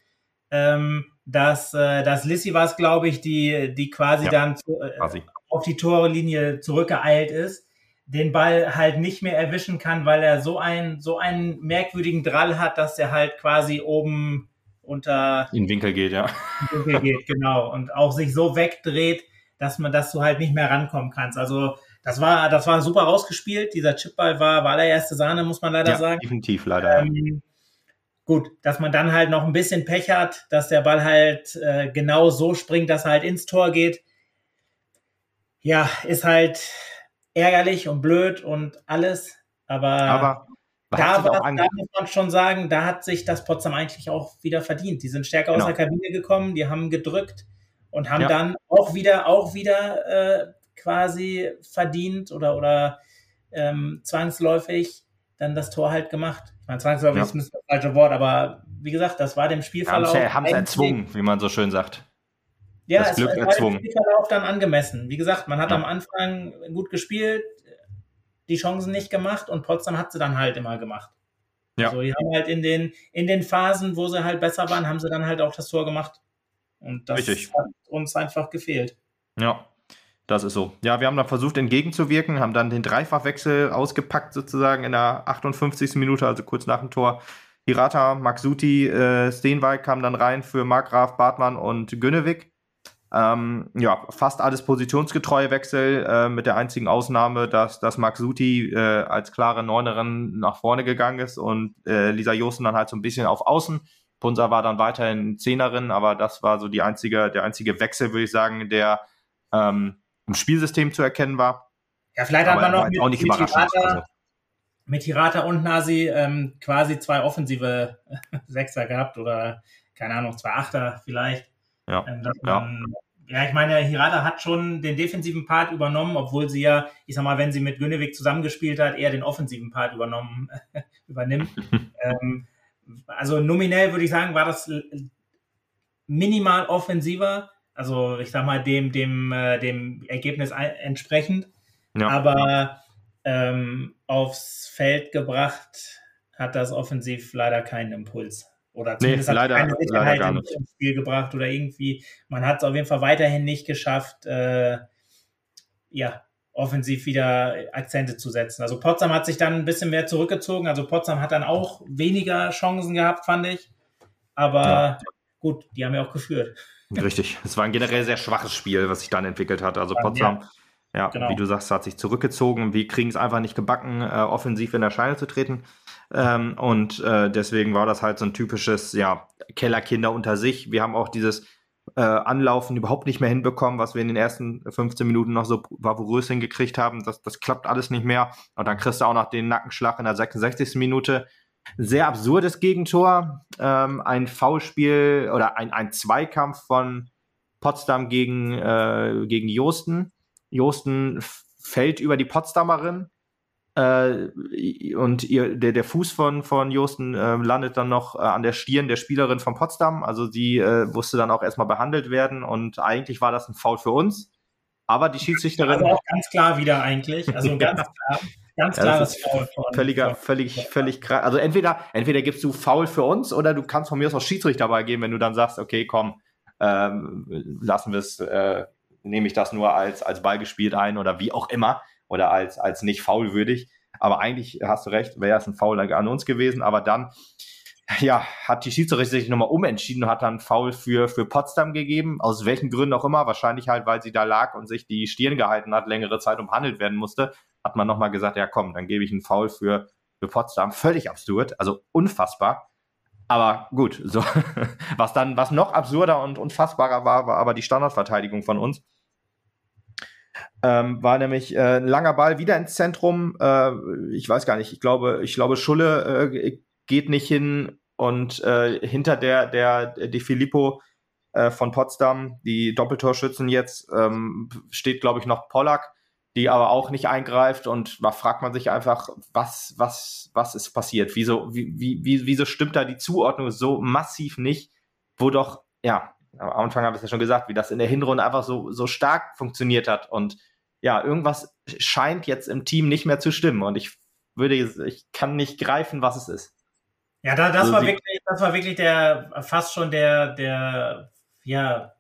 ähm, dass, äh, dass Lissy war es, glaube ich, die, die quasi ja, dann zu, äh, quasi. auf die Torlinie zurückgeeilt ist, den Ball halt nicht mehr erwischen kann, weil er so einen, so einen merkwürdigen Drall hat, dass er halt quasi oben unter in Winkel geht, ja. In Winkel geht, genau. Und auch sich so wegdreht, dass man, dass du halt nicht mehr rankommen kannst. Also das war, das war super rausgespielt. Dieser Chipball war, war allererste Sahne, muss man leider ja, sagen. Definitiv, leider. Ähm, gut, dass man dann halt noch ein bisschen Pech hat, dass der Ball halt äh, genau so springt, dass er halt ins Tor geht. Ja, ist halt ärgerlich und blöd und alles. Aber, aber da, war, da muss man schon sagen, da hat sich das Potsdam eigentlich auch wieder verdient. Die sind stärker genau. aus der Kabine gekommen, die haben gedrückt und haben ja. dann auch wieder, auch wieder äh, quasi verdient oder, oder ähm, zwangsläufig dann das Tor halt gemacht. Ich meine, zwangsläufig ja. ist das falsche Wort, aber wie gesagt, das war dem Spielverlauf. Haben sie erzwungen, wie man so schön sagt. Ja, das es, Glück es war dem Spielverlauf dann angemessen. Wie gesagt, man hat ja. am Anfang gut gespielt, die Chancen nicht gemacht und Potsdam hat sie dann halt immer gemacht. Ja. Also die haben halt in den, in den Phasen, wo sie halt besser waren, haben sie dann halt auch das Tor gemacht. Und das Richtig. hat uns einfach gefehlt. Ja, das ist so. Ja, wir haben dann versucht entgegenzuwirken, haben dann den Dreifachwechsel ausgepackt sozusagen in der 58. Minute, also kurz nach dem Tor. Hirata, Maxuti, äh, Steenwijk kamen dann rein für Markgraf, Bartmann und Gönnewig. Ähm, ja, fast alles positionsgetreue Wechsel, äh, mit der einzigen Ausnahme, dass, dass Max Suti äh, als klare Neunerin nach vorne gegangen ist und äh, Lisa Josten dann halt so ein bisschen auf Außen. Punsa war dann weiterhin Zehnerin, aber das war so die einzige, der einzige Wechsel, würde ich sagen, der ähm, im Spielsystem zu erkennen war. Ja, vielleicht aber hat man noch mit, auch nicht mit, Hirata, also. mit Hirata und Nasi ähm, quasi zwei offensive Sechser gehabt oder keine Ahnung, zwei Achter vielleicht. Ja. Ähm, man, ja. ja. ich meine, Hirata hat schon den defensiven Part übernommen, obwohl sie ja, ich sag mal, wenn sie mit Günewig zusammengespielt hat, eher den offensiven Part übernommen, übernimmt. ähm, also nominell würde ich sagen, war das minimal offensiver, also ich sag mal, dem, dem, äh, dem Ergebnis entsprechend. Ja. Aber ähm, aufs Feld gebracht hat das offensiv leider keinen Impuls. Oder zumindest nee, leider, hat keine Sicherheit leider ins Spiel gebracht oder irgendwie, man hat es auf jeden Fall weiterhin nicht geschafft, äh, ja, offensiv wieder Akzente zu setzen. Also Potsdam hat sich dann ein bisschen mehr zurückgezogen. Also Potsdam hat dann auch weniger Chancen gehabt, fand ich. Aber ja. gut, die haben ja auch geführt. Richtig. Es war ein generell sehr schwaches Spiel, was sich dann entwickelt hat. Also Potsdam, ja, ja genau. wie du sagst, hat sich zurückgezogen. Wir kriegen es einfach nicht gebacken, äh, offensiv in Erscheinung zu treten. Ähm, und äh, deswegen war das halt so ein typisches, ja, Kellerkinder unter sich. Wir haben auch dieses äh, Anlaufen überhaupt nicht mehr hinbekommen, was wir in den ersten 15 Minuten noch so bravourös hingekriegt haben. Das, das klappt alles nicht mehr. Und dann kriegst du auch noch den Nackenschlag in der 66. Minute. Sehr absurdes Gegentor. Ähm, ein Foulspiel oder ein, ein Zweikampf von Potsdam gegen, äh, gegen Josten. Josten fällt über die Potsdamerin äh, und ihr, der, der Fuß von, von Josten äh, landet dann noch äh, an der Stirn der Spielerin von Potsdam. Also sie äh, musste dann auch erstmal behandelt werden und eigentlich war das ein Foul für uns. Aber die Schiedsrichterin. Also auch ganz klar wieder eigentlich. Also ganz klar. Ganz klares ja, Foul von, völliger, völlig, völlig krass. Also entweder, entweder gibst du Foul für uns oder du kannst von mir aus auch Schiedsrichter dabei geben, wenn du dann sagst, okay, komm, ähm, lassen wir es, äh, nehme ich das nur als, als Ball gespielt ein oder wie auch immer oder als, als nicht faulwürdig. Aber eigentlich hast du recht, wäre es ein Foul an uns gewesen. Aber dann, ja, hat die Schiedsrichter sich nochmal umentschieden und hat dann Foul für, für Potsdam gegeben. Aus welchen Gründen auch immer. Wahrscheinlich halt, weil sie da lag und sich die Stirn gehalten hat, längere Zeit umhandelt werden musste. Hat man nochmal gesagt, ja komm, dann gebe ich einen Foul für, für Potsdam. Völlig absurd, also unfassbar. Aber gut, so was dann, was noch absurder und unfassbarer war, war aber die Standardverteidigung von uns. Ähm, war nämlich äh, ein langer Ball wieder ins Zentrum. Äh, ich weiß gar nicht, ich glaube, ich glaube, Schulle äh, geht nicht hin und äh, hinter der, der, De Filippo äh, von Potsdam, die Doppeltorschützen jetzt, ähm, steht, glaube ich, noch Pollack, die aber auch nicht eingreift und da fragt man sich einfach, was, was, was ist passiert? Wieso, wie, wie, wieso stimmt da die Zuordnung so massiv nicht, wo doch, ja, am Anfang habe ich es ja schon gesagt, wie das in der Hinrunde einfach so, so stark funktioniert hat. Und ja, irgendwas scheint jetzt im Team nicht mehr zu stimmen. Und ich würde, ich kann nicht greifen, was es ist. Ja, da, das also war wirklich, das war wirklich der, fast schon der, der, ja,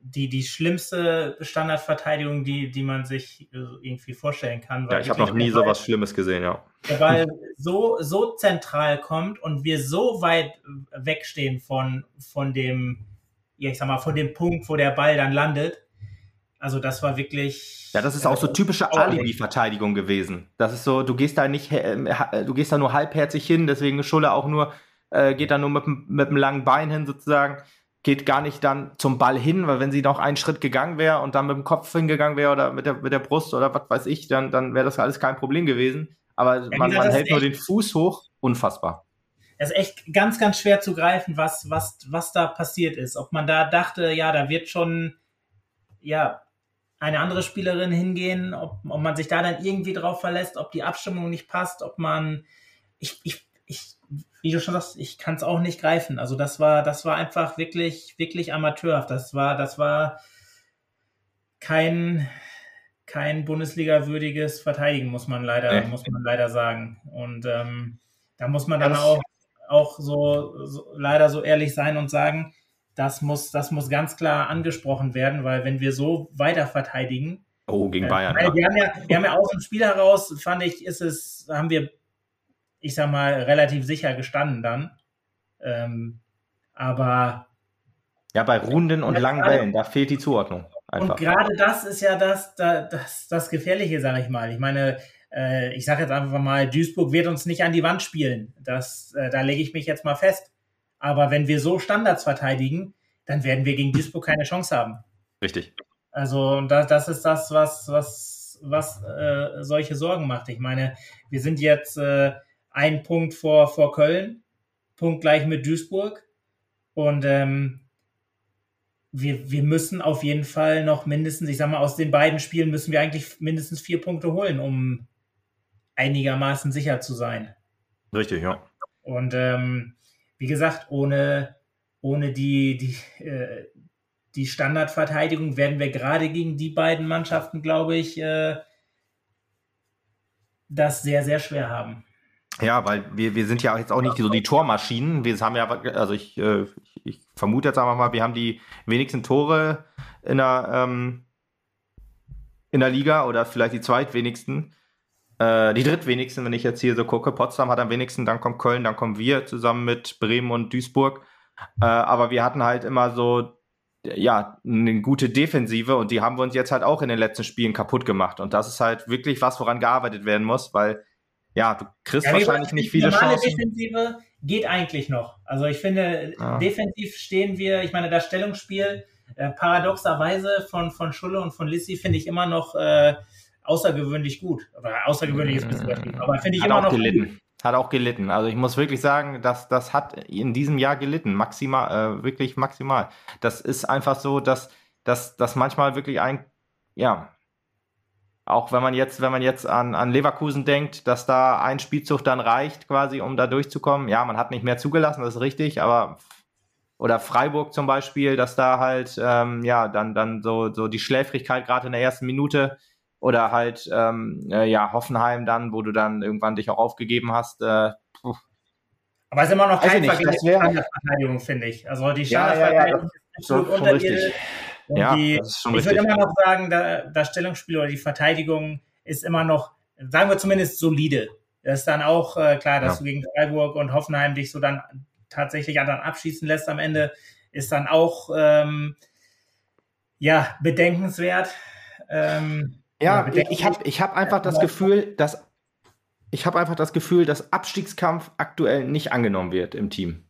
die, die schlimmste Standardverteidigung, die, die man sich irgendwie vorstellen kann. Ja, ich habe noch nie so was Schlimmes gesehen, ja. Weil so, so zentral kommt und wir so weit wegstehen von, von dem, ja, ich sag mal, von dem Punkt, wo der Ball dann landet. Also das war wirklich. Ja, das ist auch so typische Alibi-Verteidigung gewesen. Das ist so, du gehst da nicht, du gehst da nur halbherzig hin, deswegen Schulle auch nur, äh, geht da nur mit, mit einem langen Bein hin sozusagen, geht gar nicht dann zum Ball hin, weil wenn sie noch einen Schritt gegangen wäre und dann mit dem Kopf hingegangen wäre oder mit der, mit der Brust oder was weiß ich, dann, dann wäre das alles kein Problem gewesen. Aber ja, man, man hält nur den Fuß hoch, unfassbar es ist echt ganz, ganz schwer zu greifen, was, was, was da passiert ist. Ob man da dachte, ja, da wird schon, ja, eine andere Spielerin hingehen, ob, ob man sich da dann irgendwie drauf verlässt, ob die Abstimmung nicht passt, ob man, ich, ich, ich, wie du schon sagst, ich kann es auch nicht greifen. Also das war, das war einfach wirklich, wirklich amateurhaft. Das war, das war kein, kein Bundesliga-würdiges Verteidigen, muss man leider, äh. muss man leider sagen. Und ähm, da muss man dann ja, auch auch so, so, leider so ehrlich sein und sagen, das muss, das muss ganz klar angesprochen werden, weil wenn wir so weiter verteidigen. Oh, gegen äh, Bayern. Äh, wir, haben ja, wir haben ja aus dem Spiel heraus, fand ich, ist es, haben wir, ich sag mal, relativ sicher gestanden dann. Ähm, aber. Ja, bei runden und langen Wellen, da fehlt die Zuordnung. Einfach. Und gerade das ist ja das, das, das Gefährliche, sag ich mal. Ich meine, äh, ich sage jetzt einfach mal, Duisburg wird uns nicht an die Wand spielen. Das, äh, da lege ich mich jetzt mal fest. Aber wenn wir so Standards verteidigen, dann werden wir gegen Duisburg keine Chance haben. Richtig. Also das, das ist das, was, was, was äh, solche Sorgen macht. Ich meine, wir sind jetzt äh, ein Punkt vor, vor Köln, Punkt gleich mit Duisburg. Und ähm, wir, wir müssen auf jeden Fall noch mindestens, ich sag mal, aus den beiden Spielen müssen wir eigentlich mindestens vier Punkte holen, um einigermaßen sicher zu sein. Richtig, ja. Und ähm, wie gesagt, ohne, ohne die, die, äh, die Standardverteidigung werden wir gerade gegen die beiden Mannschaften, glaube ich, äh, das sehr, sehr schwer haben. Ja, weil wir, wir sind ja jetzt auch nicht so die Tormaschinen. Wir haben ja, also ich, äh, ich vermute jetzt einfach mal, wir haben die wenigsten Tore in der, ähm, in der Liga oder vielleicht die zweitwenigsten. Äh, die drittwenigsten, wenn ich jetzt hier so gucke. Potsdam hat am wenigsten, dann kommt Köln, dann kommen wir zusammen mit Bremen und Duisburg. Äh, aber wir hatten halt immer so, ja, eine gute Defensive und die haben wir uns jetzt halt auch in den letzten Spielen kaputt gemacht. Und das ist halt wirklich was, woran gearbeitet werden muss, weil ja, du kriegst ja, wahrscheinlich nicht viele Chancen. Defensive geht eigentlich noch. Also ich finde, ja. defensiv stehen wir, ich meine, das Stellungsspiel äh, paradoxerweise von, von Schulle und von Lissi finde ich immer noch äh, außergewöhnlich gut. Oder außergewöhnlich ist ein bisschen übertrieben, aber finde ich Hat immer noch gelitten. Gut. Hat auch gelitten. Also ich muss wirklich sagen, dass das hat in diesem Jahr gelitten. Maximal, äh, wirklich maximal. Das ist einfach so, dass, dass, dass manchmal wirklich ein, ja, auch wenn man jetzt, wenn man jetzt an, an Leverkusen denkt, dass da ein Spielzug dann reicht, quasi, um da durchzukommen. Ja, man hat nicht mehr zugelassen, das ist richtig, aber oder Freiburg zum Beispiel, dass da halt ähm, ja dann dann so so die Schläfrigkeit gerade in der ersten Minute oder halt ähm, äh, ja Hoffenheim dann, wo du dann irgendwann dich auch aufgegeben hast. Äh, aber es ist immer noch kein Vergleich zur Standardverteidigung, finde ich. Also die Standardverteidigung ja, ja, ja, ist absolut unterirdisch. Und ja, die, ich würde immer noch sagen, da, das Stellungsspiel oder die Verteidigung ist immer noch, sagen wir zumindest solide. Das ist dann auch äh, klar, dass du gegen Freiburg und Hoffenheim dich so dann tatsächlich dann abschießen lässt am Ende, ist dann auch ähm, ja bedenkenswert. Ähm, ja, ich habe ich hab einfach das Gefühl, dass ich habe einfach das Gefühl, dass Abstiegskampf aktuell nicht angenommen wird im Team.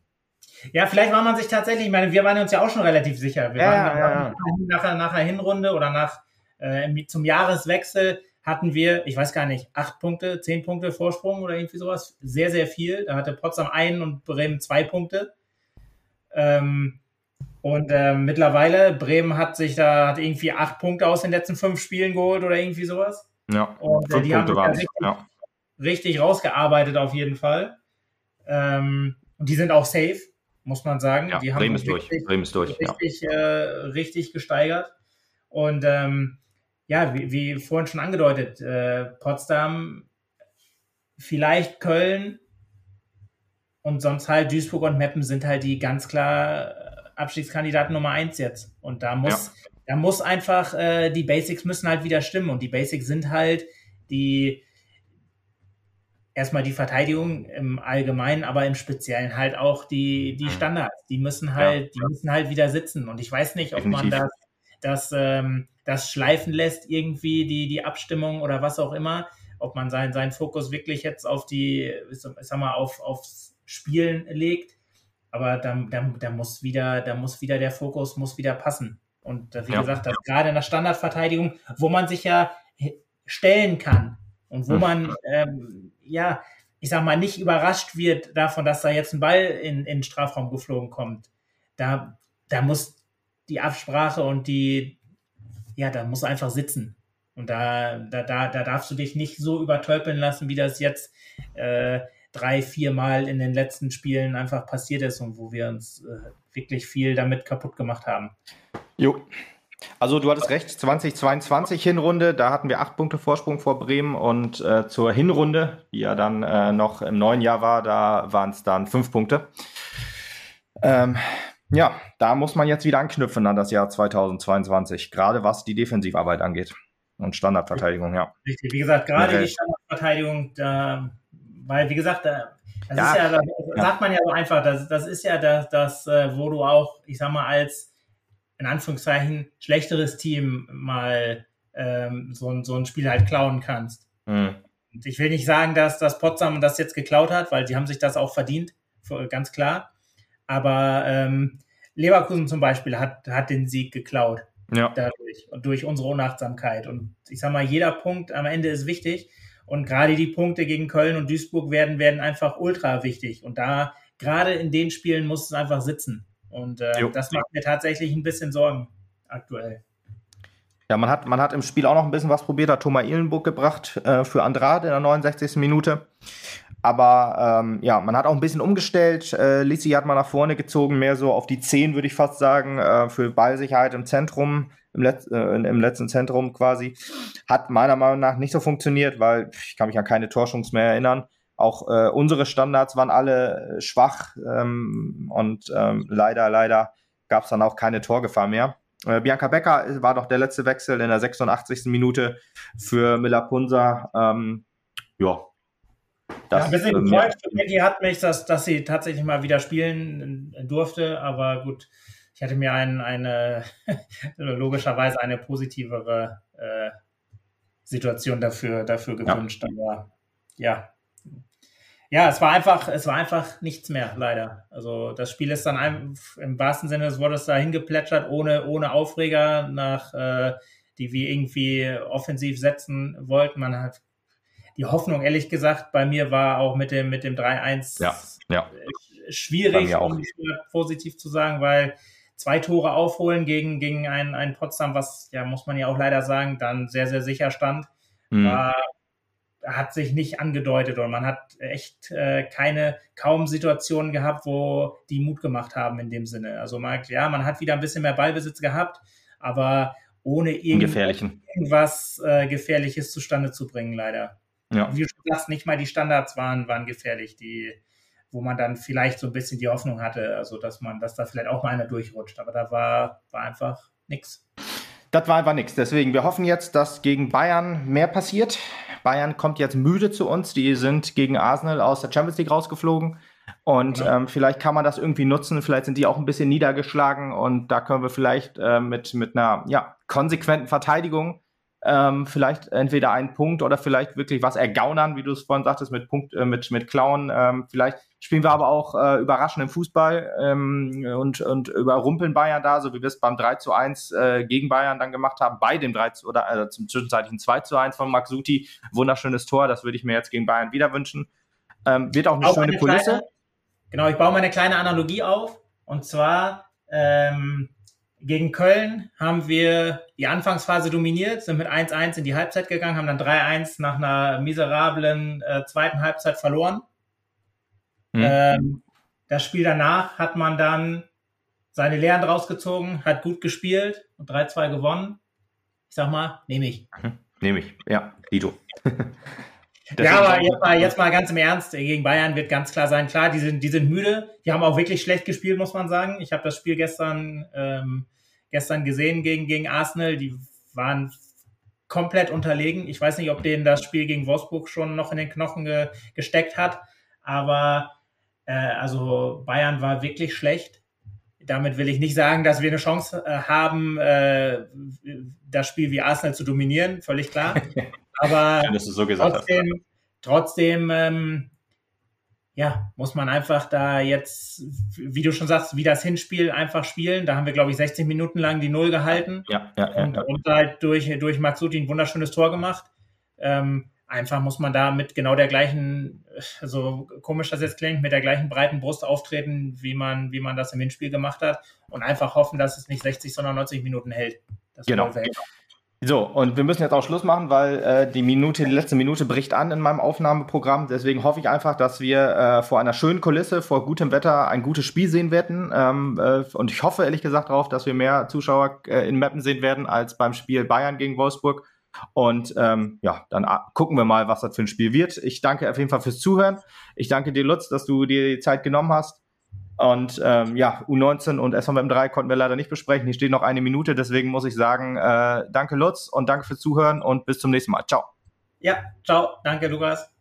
Ja, vielleicht war man sich tatsächlich, ich meine, wir waren uns ja auch schon relativ sicher. Wir ja, waren ja, ja. Nach, nach der Hinrunde oder nach äh, zum Jahreswechsel hatten wir, ich weiß gar nicht, acht Punkte, zehn Punkte Vorsprung oder irgendwie sowas. Sehr, sehr viel. Da hatte Potsdam einen und Bremen zwei Punkte. Ähm, und äh, mittlerweile, Bremen hat sich da hat irgendwie acht Punkte aus den letzten fünf Spielen geholt oder irgendwie sowas. Ja, und äh, die Punkte haben sich richtig, ja. richtig rausgearbeitet auf jeden Fall. Ähm, und die sind auch safe muss man sagen. Ja, die haben Bremen ist richtig, durch. Bremen ist durch. Richtig, ja. äh, richtig gesteigert. Und ähm, ja, wie, wie, vorhin schon angedeutet, äh, Potsdam, vielleicht Köln und sonst halt Duisburg und Meppen sind halt die ganz klar Abstiegskandidaten Nummer eins jetzt. Und da muss, ja. da muss einfach, äh, die Basics müssen halt wieder stimmen. Und die Basics sind halt die, erstmal die Verteidigung im Allgemeinen, aber im Speziellen halt auch die, die mhm. Standards. Die müssen halt, ja. die müssen halt wieder sitzen. Und ich weiß nicht, ob Definitiv. man das, das, ähm, das schleifen lässt, irgendwie, die, die Abstimmung oder was auch immer, ob man seinen, seinen Fokus wirklich jetzt auf die, ich sag mal, auf, aufs Spielen legt. Aber da, da, da muss wieder, da muss wieder der Fokus muss wieder passen. Und äh, wie ja. gesagt, gerade in der Standardverteidigung, wo man sich ja stellen kann und wo hm. man ähm, ja, ich sag mal, nicht überrascht wird davon, dass da jetzt ein Ball in, in den Strafraum geflogen kommt. Da, da muss die Absprache und die, ja, da muss einfach sitzen. Und da, da, da, da darfst du dich nicht so übertölpeln lassen, wie das jetzt äh, drei, vier Mal in den letzten Spielen einfach passiert ist und wo wir uns äh, wirklich viel damit kaputt gemacht haben. Jo, also du hattest recht, 2022 Hinrunde, da hatten wir acht Punkte Vorsprung vor Bremen und äh, zur Hinrunde, die ja dann äh, noch im neuen Jahr war, da waren es dann fünf Punkte. Ähm, ja, da muss man jetzt wieder anknüpfen an das Jahr 2022, gerade was die Defensivarbeit angeht und Standardverteidigung, ja. Richtig, wie gesagt, gerade die Standardverteidigung, da, weil wie gesagt, da, das ja, ist ja, das sagt man ja so einfach, das, das ist ja das, das, äh, wo du auch, ich sag mal, als in Anführungszeichen schlechteres Team mal ähm, so, ein, so ein Spiel halt klauen kannst. Mhm. Ich will nicht sagen, dass das Potsdam das jetzt geklaut hat, weil die haben sich das auch verdient, ganz klar. Aber ähm, Leverkusen zum Beispiel hat, hat den Sieg geklaut. Ja. Dadurch durch unsere Unachtsamkeit. Und ich sag mal, jeder Punkt am Ende ist wichtig. Und gerade die Punkte gegen Köln und Duisburg werden, werden einfach ultra wichtig. Und da, gerade in den Spielen muss es einfach sitzen. Und äh, das macht mir tatsächlich ein bisschen Sorgen aktuell. Ja, man hat, man hat im Spiel auch noch ein bisschen was probiert, hat Thomas Ihlenburg gebracht äh, für Andrade in der 69. Minute. Aber ähm, ja, man hat auch ein bisschen umgestellt. Äh, Lissi hat mal nach vorne gezogen, mehr so auf die 10, würde ich fast sagen, äh, für Ballsicherheit im Zentrum, im, Letz äh, im letzten Zentrum quasi. Hat meiner Meinung nach nicht so funktioniert, weil ich kann mich an keine Torschungs mehr erinnern. Auch äh, unsere Standards waren alle äh, schwach ähm, und ähm, leider, leider gab es dann auch keine Torgefahr mehr. Äh, Bianca Becker war doch der letzte Wechsel in der 86. Minute für Miller Punza. Ähm, ja. Das, ja, ein bisschen gefreut für Maggie hat mich, dass, dass sie tatsächlich mal wieder spielen durfte, aber gut, ich hätte mir ein, eine logischerweise eine positivere äh, Situation dafür, dafür gewünscht. Ja. Aber ja. Ja, es war einfach, es war einfach nichts mehr, leider. Also das Spiel ist dann ein, im wahrsten Sinne des Wortes dahin geplätschert, ohne, ohne Aufreger, nach äh, die wir irgendwie offensiv setzen wollten. Man hat die Hoffnung, ehrlich gesagt, bei mir war auch mit dem, mit dem 3-1 ja, ja. schwierig, um positiv zu sagen, weil zwei Tore aufholen gegen, gegen ein, ein Potsdam, was, ja, muss man ja auch leider sagen, dann sehr, sehr sicher stand, mhm. war, hat sich nicht angedeutet und man hat echt äh, keine, kaum Situationen gehabt, wo die Mut gemacht haben in dem Sinne. Also man, ja, man hat wieder ein bisschen mehr Ballbesitz gehabt, aber ohne irgend, irgendwas äh, Gefährliches zustande zu bringen, leider. Ja. Wie du schon sagst, nicht mal die Standards waren, waren gefährlich, die, wo man dann vielleicht so ein bisschen die Hoffnung hatte, also dass man, dass da vielleicht auch mal einer durchrutscht. Aber da war, war einfach nichts. Das war einfach nichts. Deswegen, wir hoffen jetzt, dass gegen Bayern mehr passiert. Bayern kommt jetzt müde zu uns. Die sind gegen Arsenal aus der Champions League rausgeflogen. Und ja. ähm, vielleicht kann man das irgendwie nutzen. Vielleicht sind die auch ein bisschen niedergeschlagen. Und da können wir vielleicht äh, mit, mit einer ja, konsequenten Verteidigung ähm, vielleicht entweder einen Punkt oder vielleicht wirklich was ergaunern, wie du es vorhin sagtest, mit Punkt, äh, mit, mit Klauen. Ähm, vielleicht spielen wir aber auch äh, überraschend im Fußball ähm, und, und überrumpeln Bayern da, so wie wir es beim 3 zu 1 äh, gegen Bayern dann gemacht haben, bei dem 3 zu, oder äh, zum zwischenzeitlichen 2 zu 1 von Maxuti. Wunderschönes Tor, das würde ich mir jetzt gegen Bayern wieder wünschen. Ähm, wird auch eine auch schöne eine Kulisse. Kleine, genau, ich baue mal eine kleine Analogie auf. Und zwar, ähm, gegen Köln haben wir die Anfangsphase dominiert, sind mit 1-1 in die Halbzeit gegangen, haben dann 3-1 nach einer miserablen äh, zweiten Halbzeit verloren. Mhm. Ähm, das Spiel danach hat man dann seine Lehren draus gezogen, hat gut gespielt und 3-2 gewonnen. Ich sag mal, nehme ich. Mhm. Nehme ich, ja, Dito. ja, aber jetzt mal, jetzt mal ganz im Ernst, gegen Bayern wird ganz klar sein, klar, die sind, die sind müde, die haben auch wirklich schlecht gespielt, muss man sagen. Ich habe das Spiel gestern, ähm, gestern gesehen gegen, gegen Arsenal, die waren komplett unterlegen. Ich weiß nicht, ob denen das Spiel gegen Wolfsburg schon noch in den Knochen ge gesteckt hat, aber äh, also Bayern war wirklich schlecht. Damit will ich nicht sagen, dass wir eine Chance äh, haben, äh, das Spiel wie Arsenal zu dominieren, völlig klar. Aber Schön, so trotzdem, hast. trotzdem ähm, ja, muss man einfach da jetzt, wie du schon sagst, wie das Hinspiel einfach spielen. Da haben wir, glaube ich, 60 Minuten lang die Null gehalten. Ja, ja, ja. Und, und halt durch, durch Maxuti ein wunderschönes Tor gemacht. Ähm, einfach muss man da mit genau der gleichen, so komisch das jetzt klingt, mit der gleichen breiten Brust auftreten, wie man, wie man das im Hinspiel gemacht hat. Und einfach hoffen, dass es nicht 60, sondern 90 Minuten hält. Das genau. genau. So, und wir müssen jetzt auch Schluss machen, weil äh, die Minute, die letzte Minute bricht an in meinem Aufnahmeprogramm. Deswegen hoffe ich einfach, dass wir äh, vor einer schönen Kulisse, vor gutem Wetter ein gutes Spiel sehen werden. Ähm, äh, und ich hoffe ehrlich gesagt darauf, dass wir mehr Zuschauer äh, in Mappen sehen werden als beim Spiel Bayern gegen Wolfsburg. Und ähm, ja, dann äh, gucken wir mal, was das für ein Spiel wird. Ich danke auf jeden Fall fürs Zuhören. Ich danke dir, Lutz, dass du dir die Zeit genommen hast. Und ähm, ja, U19 und SVM3 konnten wir leider nicht besprechen. Hier steht noch eine Minute, deswegen muss ich sagen, äh, danke Lutz und danke fürs Zuhören und bis zum nächsten Mal. Ciao. Ja, ciao. Danke, Lukas.